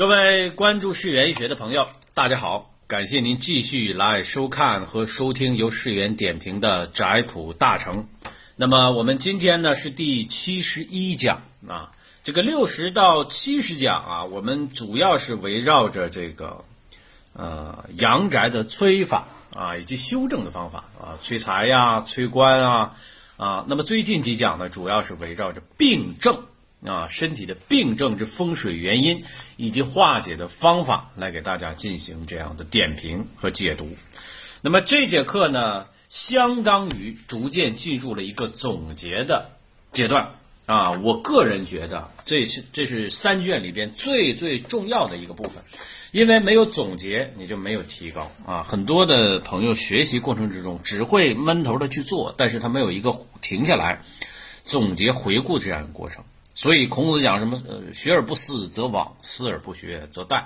各位关注世园医学的朋友，大家好，感谢您继续来收看和收听由世园点评的宅谱大成。那么我们今天呢是第七十一讲啊，这个六十到七十讲啊，我们主要是围绕着这个呃阳宅的催法啊以及修正的方法啊，催财呀、催官啊啊。那么最近几讲呢，主要是围绕着病症。啊，身体的病症之风水原因以及化解的方法，来给大家进行这样的点评和解读。那么这节课呢，相当于逐渐进入了一个总结的阶段啊。我个人觉得，这是这是三卷里边最最重要的一个部分，因为没有总结，你就没有提高啊。很多的朋友学习过程之中只会闷头的去做，但是他没有一个停下来总结回顾这样一个过程。所以孔子讲什么？呃，学而不思则罔，思而不学则殆。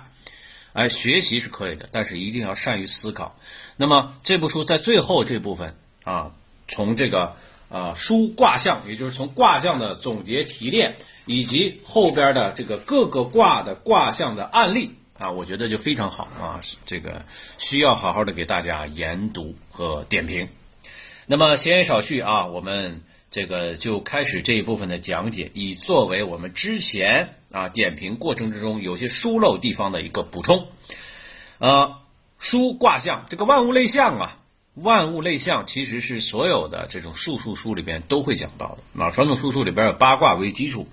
哎，学习是可以的，但是一定要善于思考。那么这部书在最后这部分啊，从这个啊书卦象，也就是从卦象的总结提炼，以及后边的这个各个卦的卦象的案例啊，我觉得就非常好啊。这个需要好好的给大家研读和点评。那么闲言少叙啊，我们。这个就开始这一部分的讲解，以作为我们之前啊点评过程之中有些疏漏地方的一个补充。呃，书卦象这个万物类象啊，万物类象其实是所有的这种术数书里边都会讲到的啊。传统术数里边有八卦为基础，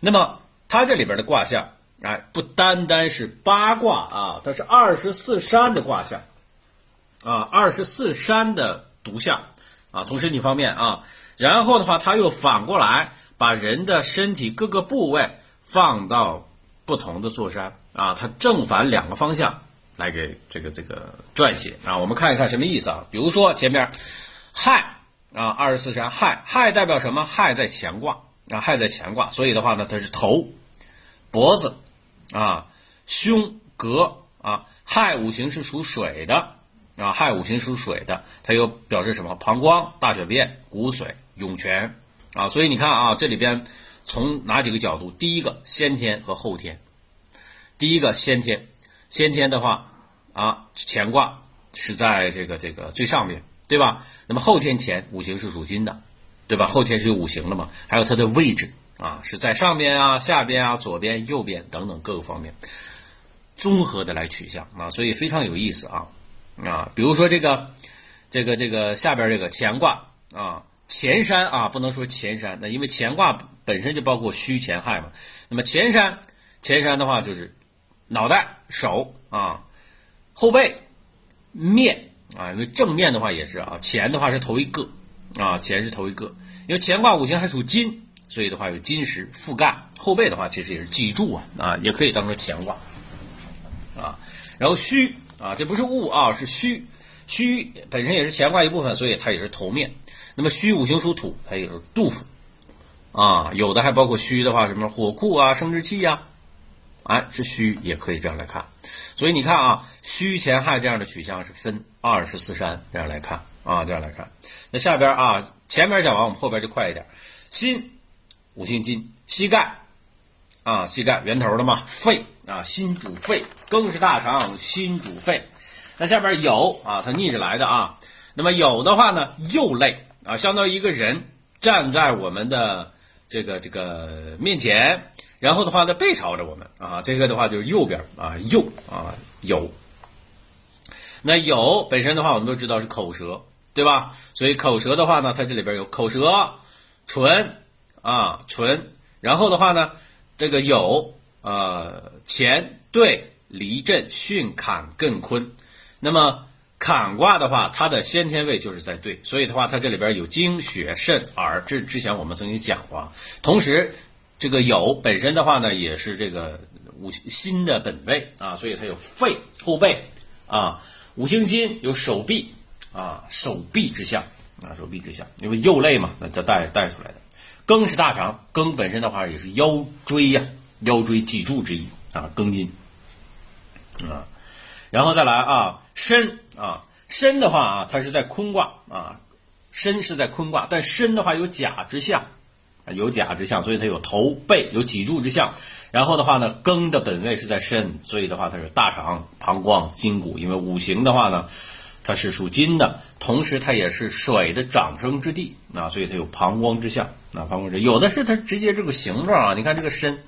那么它这里边的卦象，哎，不单单是八卦啊，它是二十四山的卦象啊，二十四山的独象啊，从身体方面啊。然后的话，他又反过来把人的身体各个部位放到不同的座山啊，他正反两个方向来给这个这个撰写啊。我们看一看什么意思啊？比如说前面亥啊，二十四山亥，亥代表什么？亥在乾卦啊，亥在乾卦，所以的话呢，它是头、脖子啊、胸、膈啊。亥五行是属水的啊，亥五行属水的，它又表示什么？膀胱、大小便、骨髓。涌泉啊，所以你看啊，这里边从哪几个角度？第一个先天和后天。第一个先天，先天的话啊，乾卦是在这个这个最上面对吧？那么后天乾五行是属金的，对吧？后天是有五行的嘛？还有它的位置啊，是在上边啊、下边啊、左边、右边等等各个方面，综合的来取向啊，所以非常有意思啊啊，比如说这个这个这个下边这个乾卦啊。前山啊，不能说前山，那因为乾卦本身就包括虚乾亥嘛。那么前山，前山的话就是脑袋、手啊、后背、面啊，因为正面的话也是啊，前的话是头一个啊，前是头一个。因为乾卦五行还属金，所以的话有金石覆盖。后背的话其实也是脊柱啊啊，也可以当做乾卦啊。然后虚啊，这不是物啊，是虚，虚本身也是乾卦一部分，所以它也是头面。那么戌五行属土，它也是杜甫啊，有的还包括戌的话，什么火库啊、生殖器呀，哎，是戌也可以这样来看。所以你看啊，戌前亥这样的取向是分二十四山这样来看啊，这样来看。那下边啊，前面讲完，我们后边就快一点。心五行金，膝盖啊，膝盖源头的嘛，肺啊，心主肺，更是大肠，心主肺。那下边有啊，它逆着来的啊。那么有的话呢，右肋。啊，相当于一个人站在我们的这个这个面前，然后的话呢，背朝着我们啊，这个的话就是右边啊，右啊有。那有本身的话，我们都知道是口舌，对吧？所以口舌的话呢，它这里边有口舌、唇啊唇，然后的话呢，这个有呃乾兑离震巽坎艮坤，那么。坎卦的话，它的先天位就是在兑，所以的话，它这里边有精血肾耳，这之前我们曾经讲过。同时，这个酉本身的话呢，也是这个五心的本位啊，所以它有肺后背啊，五行金有手臂啊，手臂之象啊，手臂之象，因为右肋嘛，那它带带出来的。庚是大肠，庚本身的话也是腰椎呀，腰椎脊柱之一啊，庚金啊。然后再来啊，申啊，申的话啊，它是在坤卦啊，申是在坤卦，但申的话有甲之象有甲之象，所以它有头背有脊柱之象。然后的话呢，庚的本位是在身，所以的话它是大肠、膀胱、筋骨。因为五行的话呢，它是属金的，同时它也是水的长生之地啊，所以它有膀胱之象啊，膀胱之有的是它直接这个形状啊，你看这个身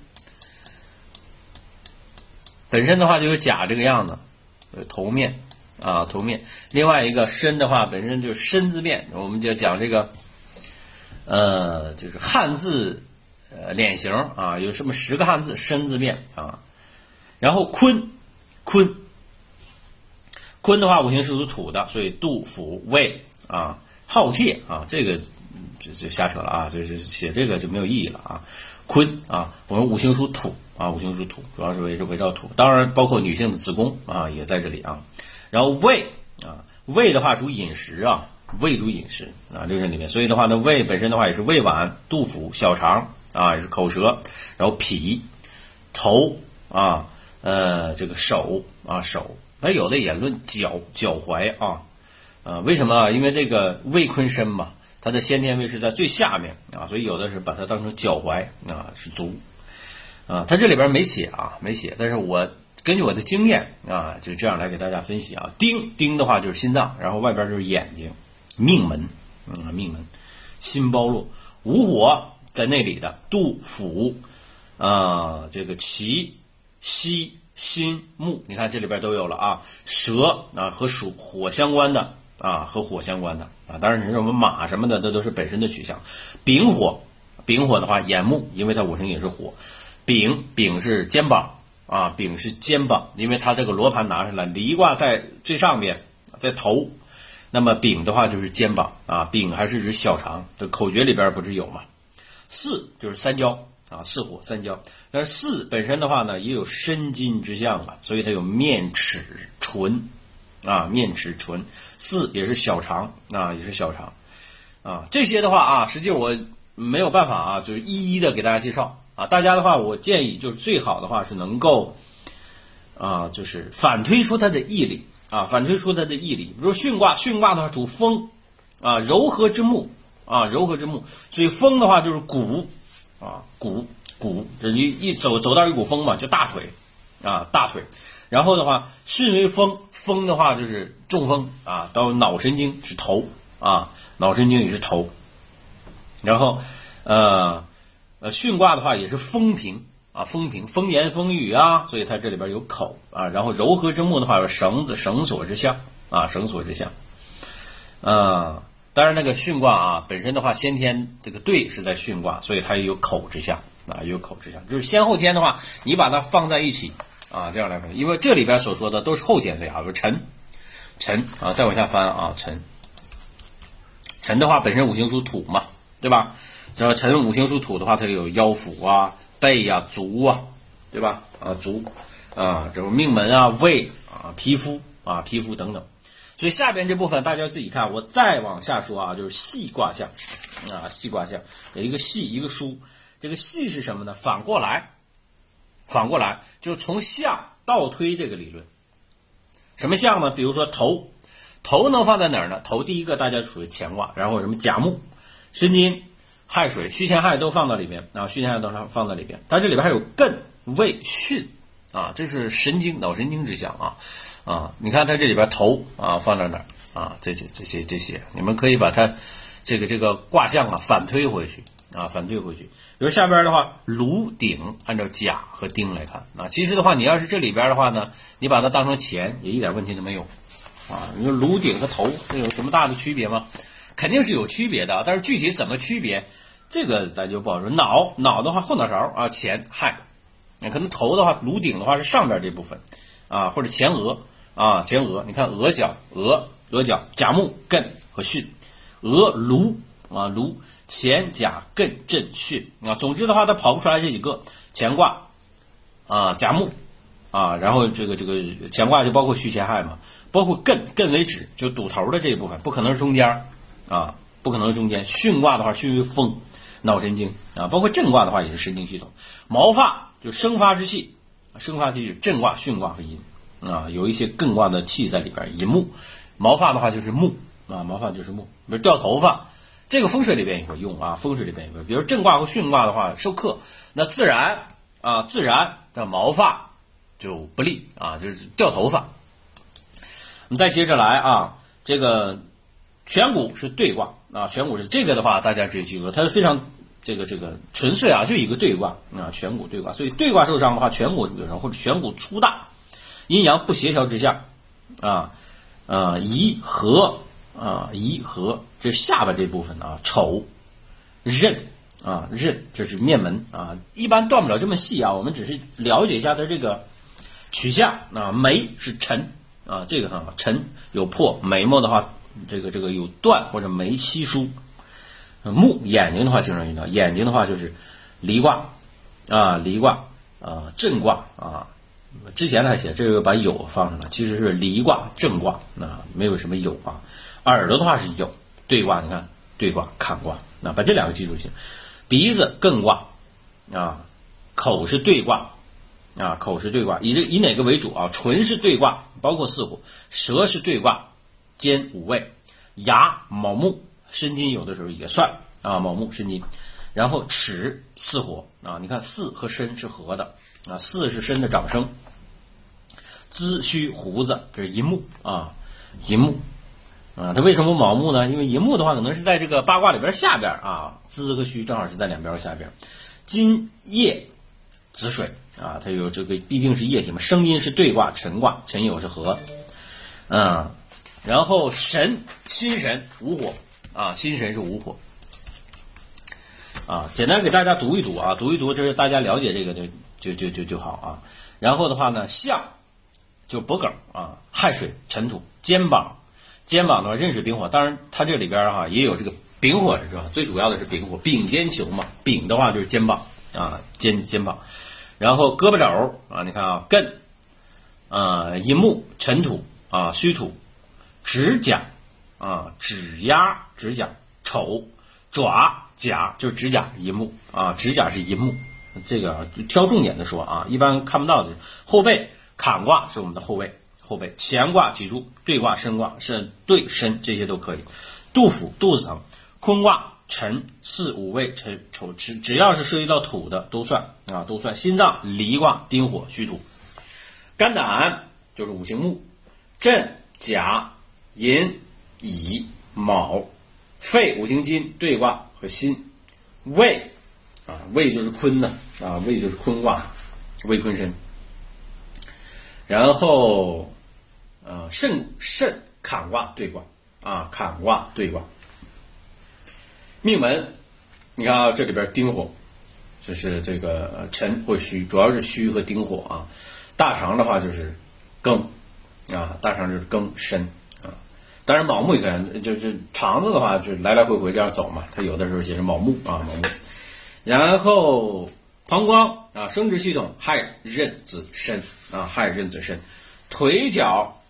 本身的话就有甲这个样子，头面啊头面。另外一个身的话本身就是身字面，我们就讲这个。呃，就是汉字，呃，脸型啊，有这么十个汉字，身字面啊。然后坤，坤，坤的话，五行是属土的，所以杜甫、魏啊、饕餮啊，这个就就瞎扯了啊，就就写这个就没有意义了啊。坤啊，我们五行属土啊，五行属土，主要是围着围绕土，当然包括女性的子宫啊，也在这里啊。然后胃啊，胃的话主饮食啊。胃主饮食啊，六神里面，所以的话呢，胃本身的话也是胃脘、肚腹、小肠啊，也是口舌，然后脾、头啊，呃，这个手啊手，那有的也论脚脚踝啊，呃，为什么啊？因为这个胃坤身嘛，它的先天位是在最下面啊，所以有的是把它当成脚踝啊，是足啊，它这里边没写啊，没写，但是我根据我的经验啊，就这样来给大家分析啊，丁丁的话就是心脏，然后外边就是眼睛。命门，嗯，命门，心包络，午火在那里的，杜甫，啊，这个脐、膝、心、木，你看这里边都有了啊。蛇啊，和属火相关的啊，和火相关的啊。当然，你说我们马什么的，这都是本身的取向。丙火，丙火的话，眼目，因为它五行也是火。丙，丙是肩膀啊，丙是肩膀，因为它这个罗盘拿上来，离卦在最上边，在头。那么丙的话就是肩膀啊，丙还是指小肠，这口诀里边不是有吗？巳就是三焦啊，巳火三焦。但是巳本身的话呢，也有申金之象啊，所以它有面齿唇啊，面齿唇。巳也是小肠啊，也是小肠啊。这些的话啊，实际我没有办法啊，就是一一的给大家介绍啊。大家的话，我建议就是最好的话是能够啊，就是反推出它的义理。啊，反推出它的义理，比如巽卦，巽卦的话主风，啊，柔和之木，啊，柔和之木，所以风的话就是骨，啊，骨骨，这一一走走到一股风嘛，就大腿，啊，大腿，然后的话，巽为风，风的话就是中风，啊，到脑神经是头，啊，脑神经也是头，然后，呃，呃，巽卦的话也是风平。啊，风平，风言风语啊，所以它这里边有口啊。然后柔和之木的话，有绳子、绳索之象啊，绳索之象。啊，当然那个巽卦啊，本身的话，先天这个兑是在巽卦，所以它也有口之象啊，有口之象。就是先后天的话，你把它放在一起啊，这样来分。因为这里边所说的都是后天对啊，比如辰，辰啊，再往下翻啊，辰，辰的话本身五行属土嘛，对吧？这辰五行属土的话，它有腰腹啊。背呀，足啊，对吧？啊，足啊，这种命门啊，胃啊，皮肤啊，皮肤等等。所以下边这部分大家自己看。我再往下说啊，就是细卦象啊，细卦象有一个细，一个疏。这个细是什么呢？反过来，反过来就从象倒推这个理论。什么象呢？比如说头，头能放在哪儿呢？头第一个大家属于乾卦，然后什么甲木、申金。亥水、戌乾亥都放到里边啊，戌乾亥都放放在里边。它这里边还有艮、未、巽啊，这是神经、脑神经之象啊啊！你看它这里边头啊放在哪儿啊？这些、这些、这些，你们可以把它这个这个卦象啊反推回去啊，反推回去。比如下边的话，炉鼎按照甲和丁来看啊，其实的话，你要是这里边的话呢，你把它当成钱也一点问题都没有啊。你说炉鼎和头这有什么大的区别吗？肯定是有区别的，但是具体怎么区别？这个咱就不好说。脑脑的话后脑勺啊前亥，可能头的话颅顶的话是上边这部分啊，或者前额啊前额。你看额角额额角甲木艮和巽，额颅啊颅前甲艮震巽啊。总之的话，它跑不出来这几个乾卦啊甲木啊，然后这个这个乾卦就包括戌乾亥嘛，包括艮艮为止就堵头的这一部分，不可能是中间啊，不可能是中间。巽卦的话巽为风。脑神经啊，包括震卦的话也是神经系统。毛发就生发之气，生发之气震卦、巽卦和阴啊，有一些艮卦的气在里边。寅木，毛发的话就是木啊，毛发就是木。比如掉头发，这个风水里边也会用啊，风水里边也会，比如震卦和巽卦的话受克，那自然啊自然的毛发就不利啊，就是掉头发。我们再接着来啊，这个颧骨是对卦啊，颧骨是这个的话，大家注意记住，它是非常这个这个纯粹啊，就一个对卦啊，颧骨对卦，所以对卦受伤的话，颧骨有伤或者颧骨粗大，阴阳不协调之下啊啊宜和啊宜和，这下巴这部分啊丑刃啊刃，这是面门啊，一般断不了这么细啊，我们只是了解一下它这个取向啊，眉是沉。啊，这个很好，沉有破，眉毛的话，这个这个有断或者眉稀疏。目眼睛的话经常遇到，眼睛的话就是离卦啊，离卦啊，震卦啊。之前还写这个把酉放上了，其实是离卦震卦啊，没有什么酉啊。耳朵的话是有对卦，你看对卦坎卦，那把这两个记住就行。鼻子艮卦啊，口是对卦。啊，口是对卦，以这以哪个为主啊？唇是对卦，包括四虎；舌是对卦，兼五味；牙卯木，申金有的时候也算啊，卯木申金。然后齿四火啊，你看四和申是合的啊，四是申的长生。髭须胡子这是寅木啊，寅木啊，它为什么卯木呢？因为寅木的话可能是在这个八卦里边下边啊，髭和须正好是在两边下边。金液子水。啊，它有这个必定是液体嘛？声音是对卦，辰卦，辰酉是合，嗯，然后神心神无火啊，心神是无火啊。简单给大家读一读啊，读一读，就是大家了解这个就就就就就好啊。然后的话呢，相就脖梗啊，亥水辰土，肩膀肩膀的话壬水丙火，当然它这里边哈也有这个丙火是吧？最主要的是丙火，丙肩球嘛，丙的话就是肩膀啊，肩肩膀。然后胳膊肘啊，你看啊，艮啊，寅木辰土啊，戌土，指甲。啊，指压指甲，丑。爪甲就是指甲，银木啊，指甲是银木，这个挑重点的说啊，一般看不到的。后背坎卦是我们的后背，后背乾卦脊柱，兑卦身卦是对身，这些都可以，杜甫肚子疼，坤卦。辰巳午未辰丑只只要是涉及到土的都算。啊，都算。心脏离卦丁火戌土，肝胆就是五行木，震甲寅乙卯，肺五行金对卦和心，胃啊胃就是坤呐啊胃就是坤卦，胃坤身。然后呃肾肾坎卦对卦啊坎卦对卦。命门，你看啊，这里边丁火，就是这个辰或戌，主要是戌和丁火啊。大肠的话就是庚啊，大肠就是庚申啊。当然卯木也可以，就就肠子的话就来来回回这样走嘛。它有的时候写成卯木啊，卯木。然后膀胱啊，生殖系统亥壬子申啊，亥壬子申。腿脚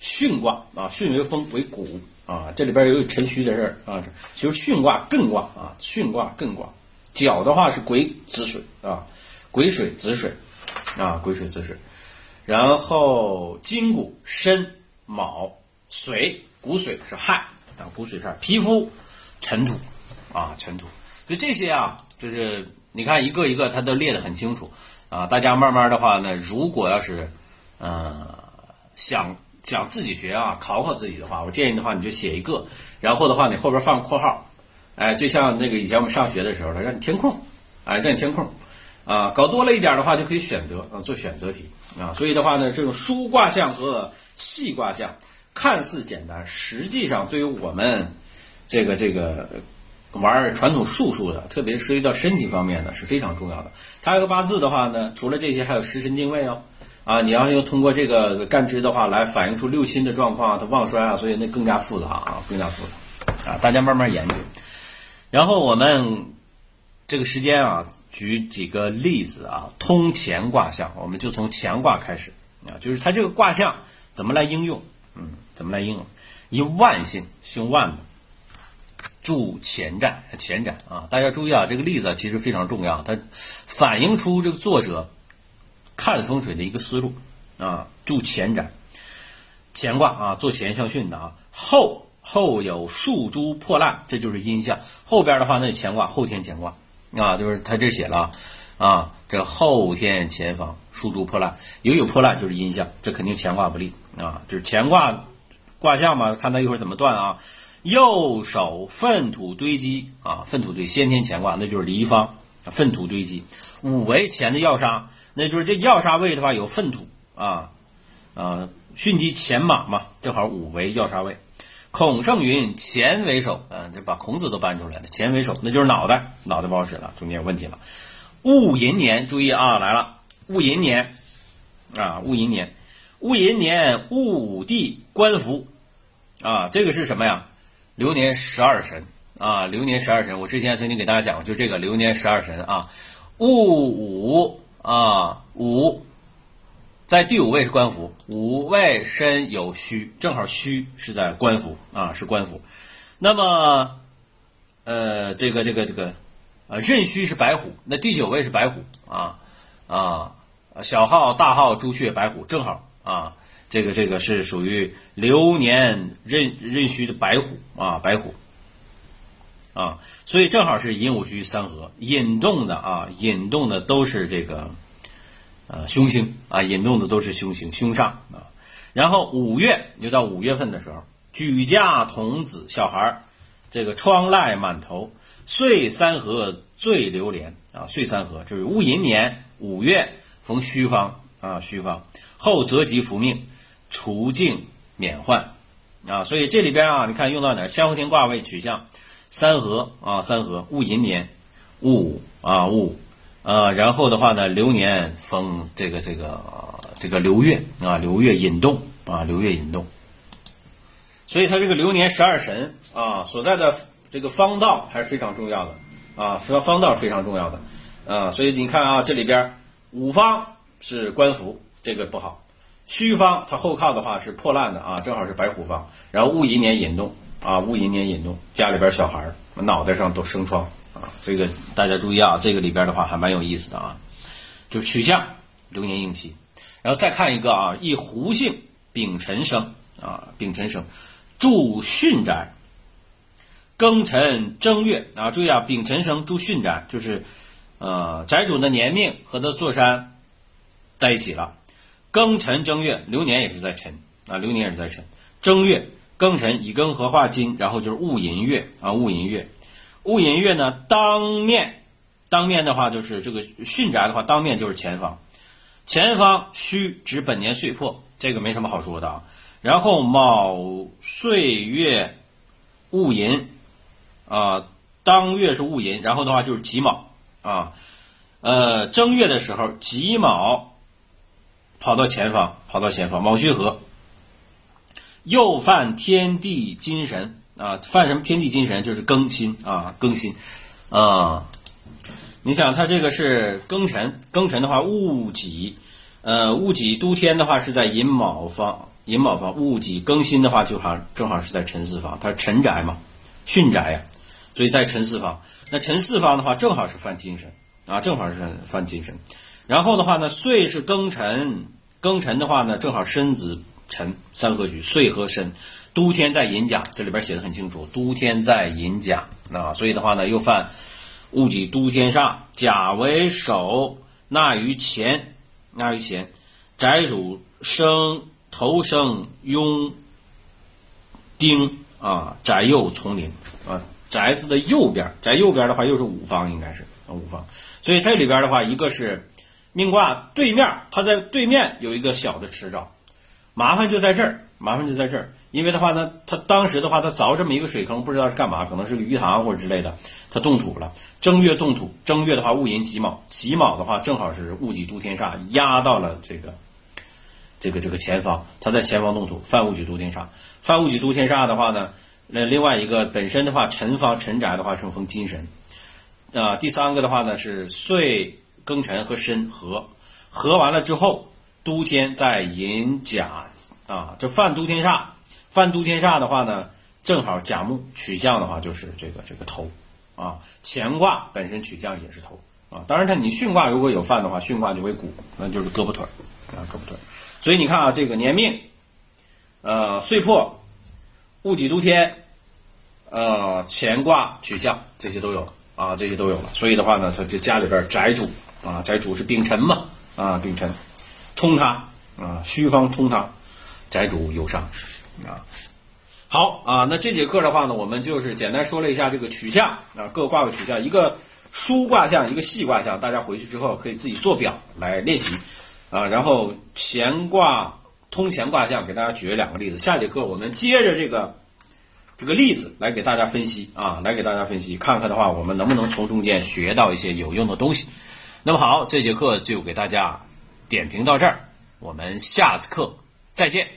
巽卦啊，巽为风为谷。啊，这里边有辰戌的事儿啊，就是巽卦艮卦啊，巽卦艮卦，脚的话是癸子水啊，癸水子水啊，癸水子水，然后筋骨申卯水骨水是汗啊，骨水是皮肤尘土啊，尘土，所以这些啊，就是你看一个一个它都列得很清楚啊，大家慢慢的话呢，如果要是呃想。想自己学啊，考考自己的话，我建议的话，你就写一个，然后的话，你后边放个括号，哎，就像那个以前我们上学的时候，让你填空，哎，让你填空，啊，搞多了一点的话，就可以选择啊，做选择题啊。所以的话呢，这种疏卦象和细卦象看似简单，实际上对于我们这个这个玩传统术数的，特别是涉及到身体方面的，是非常重要的。它一个八字的话呢，除了这些，还有时辰定位哦。啊，你要要通过这个干支的话来反映出六亲的状况，它旺衰啊，所以那更加复杂啊，更加复杂啊，大家慢慢研究。然后我们这个时间啊，举几个例子啊，通乾卦象，我们就从乾卦开始啊，就是它这个卦象怎么来应用？嗯，怎么来应用？以万姓，姓万的，助前瞻，前瞻啊，大家注意啊，这个例子其实非常重要，它反映出这个作者。看风水的一个思路啊，助前瞻，乾卦啊，做乾相巽的啊，后后有树株破烂，这就是阴象。后边的话，那乾卦后天乾卦啊，就是他这写了啊，这后天前方树株破烂，有有破烂就是阴象，这肯定乾卦不利啊，就是乾卦卦象嘛，看他一会儿怎么断啊。右手粪土堆积啊，粪土堆先天乾卦，那就是离方，粪土堆积。五为乾的要杀，那就是这要杀位的话有粪土啊啊，巽击乾马嘛，正好五为要杀位。孔圣云：“乾为首，嗯，这把孔子都搬出来了。乾为首，那就是脑袋，脑袋不好使了，中间有问题了。戊寅年，注意啊，来了，戊寅年啊，戊寅年，戊寅年，戊地官服。啊，这个是什么呀？流年十二神。啊，流年十二神，我之前曾经给大家讲过，就这个流年十二神啊，戊午啊，午。”在第五位是官府，五位身有戌，正好戌是在官府啊，是官府。那么，呃，这个这个这个，啊，壬戌是白虎，那第九位是白虎。啊啊，小号大号朱雀白虎，正好啊，这个这个是属于流年壬壬戌的白虎啊，白虎啊，所以正好是寅午戌三合，引动的啊，引动的都是这个。呃，凶星啊，引动的都是凶星，凶煞啊。然后五月就到五月份的时候，举家童子小孩，这个疮赖满头，岁三合最流连啊。岁三合就是戊寅年五月逢戌方啊，戌方后择吉福命，除境免患啊。所以这里边啊，你看用到哪儿？先后天卦位取向三合啊，三合戊寅年戊啊戊。呃，然后的话呢，流年逢这个这个这个流月啊，流月引动啊，流月引动，所以它这个流年十二神啊所在的这个方道还是非常重要的啊，方方道非常重要的啊，所以你看啊，这里边五方是官符，这个不好；虚方它后靠的话是破烂的啊，正好是白虎方，然后戊寅年引动啊，戊寅年引动，家里边小孩脑袋上都生疮。啊，这个大家注意啊，这个里边的话还蛮有意思的啊，就取向流年应期，然后再看一个啊，一胡姓丙辰生啊，丙辰生住巽宅，庚辰正月啊，注意啊，丙辰生住巽宅，就是呃宅主的年命和他坐山在一起了，庚辰正月流年也是在辰啊，流年也是在辰，正月庚辰乙庚合化金，然后就是戊寅月啊，戊寅月。戊寅月呢，当面，当面的话就是这个巽宅的话，当面就是前方，前方戌指本年岁破，这个没什么好说的啊。然后卯岁月戊寅啊，当月是戊寅，然后的话就是己卯啊，呃正月的时候己卯跑到前方，跑到前方，卯戌合，又犯天地金神。啊，犯什么天地精神就是更新啊，更新啊！你想，他这个是庚辰，庚辰的话，戊己，呃，戊己都天的话是在寅卯方，寅卯方，戊己更新的话就好，正好是在辰四方，它辰宅嘛，巽宅呀，所以在辰四方。那辰四方的话，正好是犯金神啊，正好是犯金神。然后的话呢，岁是庚辰，庚辰的话呢，正好申子辰三合局，岁和申。都天在寅甲，这里边写的很清楚。都天在寅甲，啊，所以的话呢，又犯戊己都天煞，甲为首，纳于前，纳于前，宅主生头生庸丁啊，宅右从林啊，宅子的右边，宅右边的话又是五方，应该是啊五方。所以这里边的话，一个是命卦对面，它在对面有一个小的池沼，麻烦就在这儿，麻烦就在这儿。因为的话呢，他当时的话，他凿这么一个水坑，不知道是干嘛，可能是个鱼塘或者之类的，他动土了。正月动土，正月的话，戊寅己卯，己卯的话，正好是戊己都天煞压到了这个这个这个前方，他在前方动土，犯戊己都天煞。犯戊己都天煞的话呢，那另外一个本身的话，辰方辰宅的话，生逢金神啊。第三个的话呢，是岁庚辰和申合，合完了之后，都天在寅甲啊，这犯都天煞。犯都天煞的话呢，正好甲木取向的话就是这个这个头，啊，乾卦本身取向也是头，啊，当然它你巽卦如果有犯的话，巽卦就为骨，那就是胳膊腿啊，胳膊腿所以你看啊，这个年命，呃，岁破，戊己都天，呃，乾卦取象这些都有啊，这些都有了。所以的话呢，他这家里边宅主啊，宅主是丙辰嘛啊，丙辰冲他啊，虚方冲他，宅主有伤啊。好啊，那这节课的话呢，我们就是简单说了一下这个取向啊，各卦的取向，一个疏卦象，一个细卦象，大家回去之后可以自己做表来练习啊。然后乾卦通乾卦象，给大家举了两个例子。下节课我们接着这个这个例子来给大家分析啊，来给大家分析，看看的话，我们能不能从中间学到一些有用的东西。那么好，这节课就给大家点评到这儿，我们下次课再见。